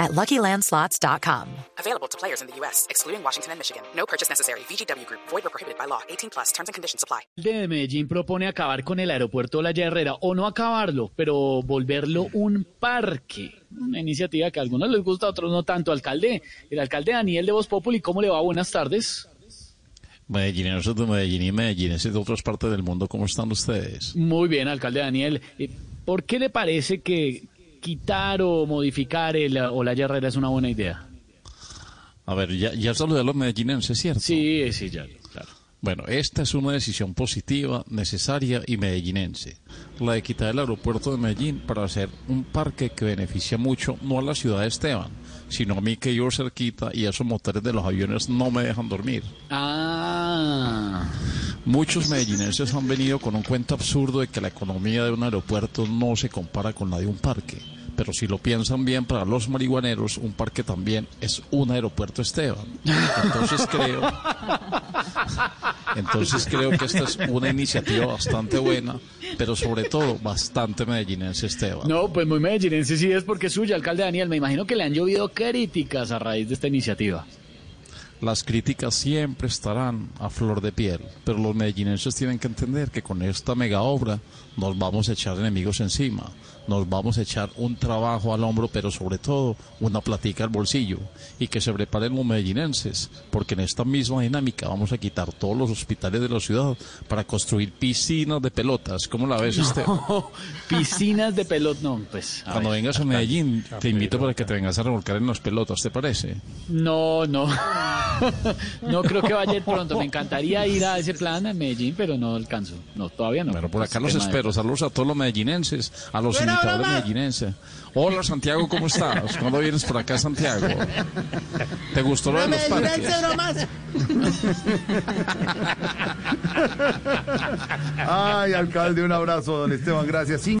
at LuckyLandSlots.com. Available to players in the U.S., excluding Washington and Michigan. No purchase necessary. VGW Group. Void or prohibited by law. 18 plus. Terms and conditions apply. de Medellín propone acabar con el aeropuerto La Herrera, o no acabarlo, pero volverlo un parque. Una iniciativa que a algunos les gusta, a otros no tanto. Alcalde, el alcalde Daniel de Voz Populi, ¿cómo le va? Buenas tardes. Medellineros de Medellín y medellineses de otras partes del mundo, ¿cómo están ustedes? Muy bien, alcalde Daniel. Eh, ¿Por qué le parece que quitar o modificar el Olaya Herrera es una buena idea? A ver, ya, ya saludé a los medellinenses, ¿cierto? Sí, sí, ya, claro. Bueno, esta es una decisión positiva, necesaria y medellinense. La de quitar el aeropuerto de Medellín para hacer un parque que beneficia mucho no a la ciudad de Esteban, sino a mí que yo cerquita y esos motores de los aviones no me dejan dormir. Ah, Muchos medellinenses han venido con un cuento absurdo de que la economía de un aeropuerto no se compara con la de un parque. Pero si lo piensan bien, para los marihuaneros, un parque también es un aeropuerto Esteban. Entonces creo, entonces creo que esta es una iniciativa bastante buena, pero sobre todo bastante medellinense Esteban. no, pues muy medellinense sí es porque es suya, alcalde Daniel. Me imagino que le han llovido críticas a raíz de esta iniciativa. Las críticas siempre estarán a flor de piel, pero los medellinenses tienen que entender que con esta mega obra nos vamos a echar enemigos encima, nos vamos a echar un trabajo al hombro, pero sobre todo una platica al bolsillo, y que se preparen los medellinenses, porque en esta misma dinámica vamos a quitar todos los hospitales de la ciudad para construir piscinas de pelotas. ¿Cómo la ves, este? Piscinas de pelot, no, pues. a Cuando ver. vengas a Medellín, te invito para que te vengas a revolcar en las pelotas, ¿te parece? No, no. no creo que vaya a ir pronto. Me encantaría ir a ese plan en Medellín, pero no alcanzo. No, todavía no. Bueno, por acá los espero. Saludos a todos los medellinenses, a los imitadores medellinenses. Hola, Santiago, ¿cómo estás? ¿Cuándo vienes por acá, Santiago? ¿Te gustó lo de los parques? Ay, alcalde, un abrazo, don Esteban, gracias.